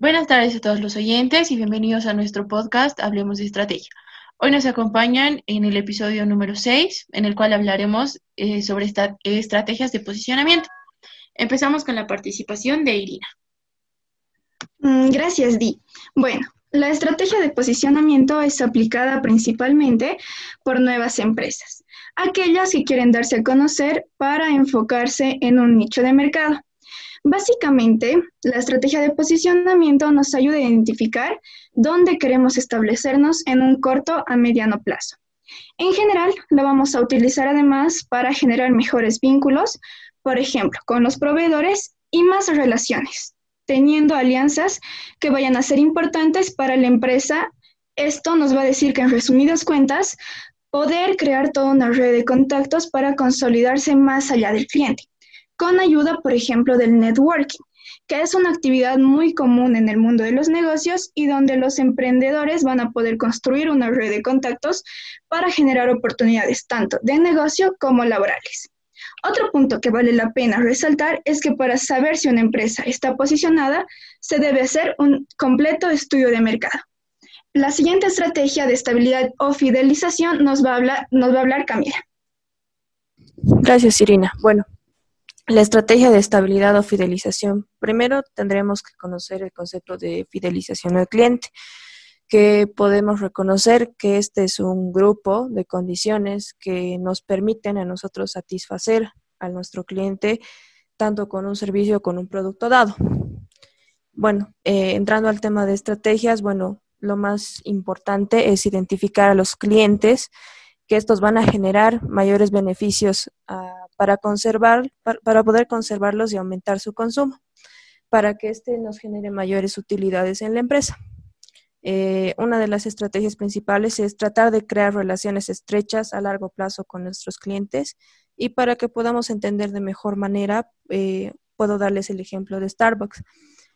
Buenas tardes a todos los oyentes y bienvenidos a nuestro podcast Hablemos de Estrategia. Hoy nos acompañan en el episodio número 6, en el cual hablaremos eh, sobre esta, estrategias de posicionamiento. Empezamos con la participación de Irina. Mm, gracias, Di. Bueno, la estrategia de posicionamiento es aplicada principalmente por nuevas empresas, aquellas que quieren darse a conocer para enfocarse en un nicho de mercado. Básicamente, la estrategia de posicionamiento nos ayuda a identificar dónde queremos establecernos en un corto a mediano plazo. En general, lo vamos a utilizar además para generar mejores vínculos, por ejemplo, con los proveedores y más relaciones, teniendo alianzas que vayan a ser importantes para la empresa. Esto nos va a decir que en resumidas cuentas, poder crear toda una red de contactos para consolidarse más allá del cliente con ayuda, por ejemplo, del networking, que es una actividad muy común en el mundo de los negocios y donde los emprendedores van a poder construir una red de contactos para generar oportunidades tanto de negocio como laborales. Otro punto que vale la pena resaltar es que para saber si una empresa está posicionada, se debe hacer un completo estudio de mercado. La siguiente estrategia de estabilidad o fidelización nos va a hablar, nos va a hablar Camila. Gracias, Irina. Bueno, la estrategia de estabilidad o fidelización. Primero tendremos que conocer el concepto de fidelización al cliente, que podemos reconocer que este es un grupo de condiciones que nos permiten a nosotros satisfacer a nuestro cliente tanto con un servicio o con un producto dado. Bueno, eh, entrando al tema de estrategias, bueno, lo más importante es identificar a los clientes que estos van a generar mayores beneficios para conservar, para, poder conservarlos y aumentar su consumo, para que éste nos genere mayores utilidades en la empresa. Eh, una de las estrategias principales es tratar de crear relaciones estrechas a largo plazo con nuestros clientes y para que podamos entender de mejor manera, eh, puedo darles el ejemplo de Starbucks.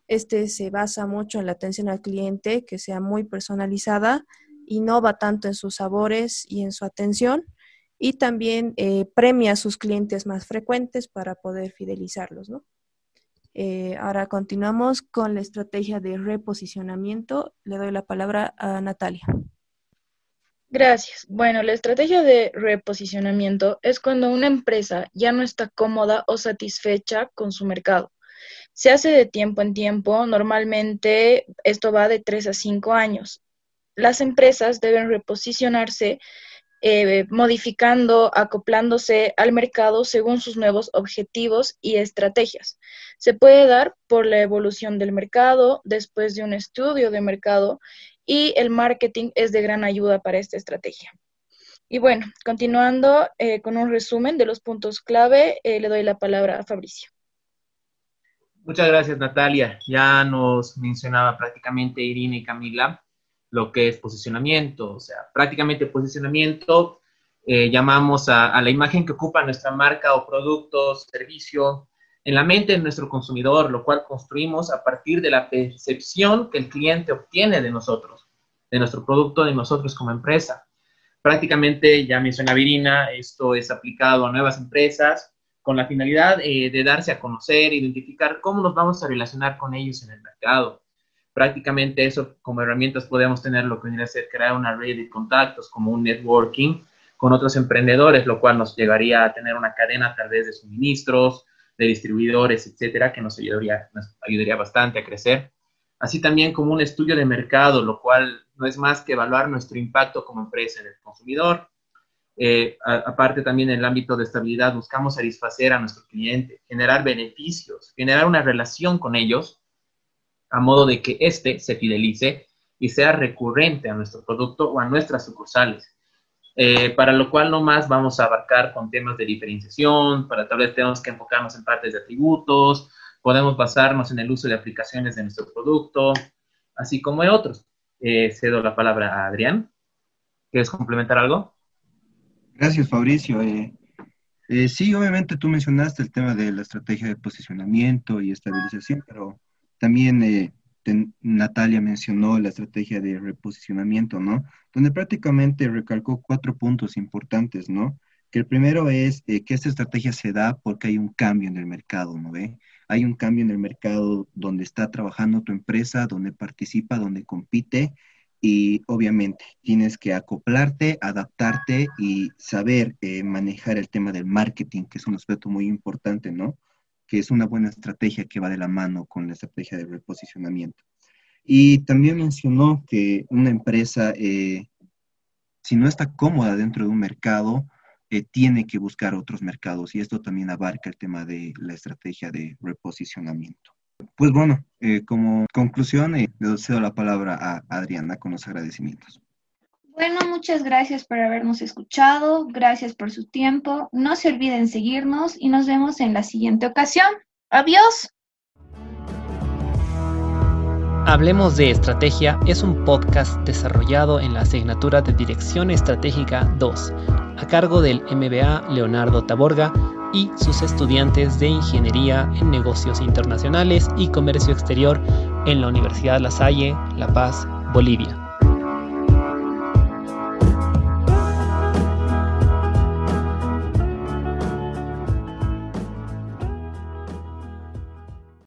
Este se basa mucho en la atención al cliente, que sea muy personalizada innova tanto en sus sabores y en su atención y también eh, premia a sus clientes más frecuentes para poder fidelizarlos, ¿no? Eh, ahora continuamos con la estrategia de reposicionamiento. Le doy la palabra a Natalia. Gracias. Bueno, la estrategia de reposicionamiento es cuando una empresa ya no está cómoda o satisfecha con su mercado. Se hace de tiempo en tiempo, normalmente esto va de 3 a 5 años las empresas deben reposicionarse eh, modificando, acoplándose al mercado según sus nuevos objetivos y estrategias. Se puede dar por la evolución del mercado, después de un estudio de mercado y el marketing es de gran ayuda para esta estrategia. Y bueno, continuando eh, con un resumen de los puntos clave, eh, le doy la palabra a Fabricio. Muchas gracias, Natalia. Ya nos mencionaba prácticamente Irina y Camila lo que es posicionamiento, o sea, prácticamente posicionamiento eh, llamamos a, la imagen que ocupa nuestra marca o producto, servicio, en la mente de nuestro consumidor, lo cual construimos a partir de la percepción que el cliente obtiene de nosotros, de nuestro producto, de nosotros como empresa. Prácticamente, ya menciona Virina, esto es aplicado a nuevas empresas con la finalidad eh, de darse a conocer, identificar cómo nos vamos a relacionar con ellos en el mercado prácticamente eso como herramientas podemos tener lo que viene a ser crear una red de contactos como un networking con otros emprendedores, lo cual nos llegaría a tener una cadena tal vez de suministros, de distribuidores, etcétera, que nos ayudaría, ayudaría bastante a crecer. Así también como un estudio de mercado, lo cual no es más que evaluar nuestro impacto como empresa en el consumidor. Eh, aparte también en el ámbito de estabilidad, buscamos satisfacer a nuestro cliente, generar beneficios, generar una relación con ellos a modo de que éste se fidelice y sea recurrente a nuestro producto o a nuestras sucursales. eh, para lo cual nomás vamos a abarcar con temas de diferenciación, para tal vez tenemos que enfocarnos en partes de atributos, podemos basarnos en el uso de aplicaciones de nuestro producto, así como de otros. Eh, cedo la palabra a Adrián. ¿Quieres complementar algo? Gracias, Fabricio. Eh, eh, sí, obviamente tú mencionaste el tema de la estrategia de posicionamiento y estabilización, pero también eh, Natalia mencionó la estrategia de reposicionamiento, ¿no? Donde prácticamente recalcó cuatro puntos importantes, ¿no? Que el primero es que esta estrategia se da porque hay un cambio en el mercado, ¿no ve? Hay un cambio en el mercado donde está trabajando tu empresa, donde participa, donde compite y obviamente tienes que acoplarte, adaptarte y saber eh, manejar el tema del marketing, que es un aspecto muy importante, ¿no? Que es una buena estrategia que va de la mano con la estrategia de reposicionamiento. Y también mencionó que una empresa, eh, si no está cómoda dentro de un mercado, eh, tiene que buscar otros mercados y esto también abarca el tema de la estrategia de reposicionamiento. Pues bueno, eh, como conclusión, le cedo la palabra a Adriana con los agradecimientos. Bueno, muchas gracias por habernos escuchado, gracias por su tiempo. No se olviden seguirnos y nos vemos en la siguiente ocasión. Adiós. Hablemos de Estrategia es un podcast desarrollado en la asignatura de Dirección Estratégica 2, a cargo del MBA Leonardo Taborga y sus estudiantes de Ingeniería en Negocios Internacionales y Comercio Exterior en la Universidad La Salle, La Paz, Bolivia.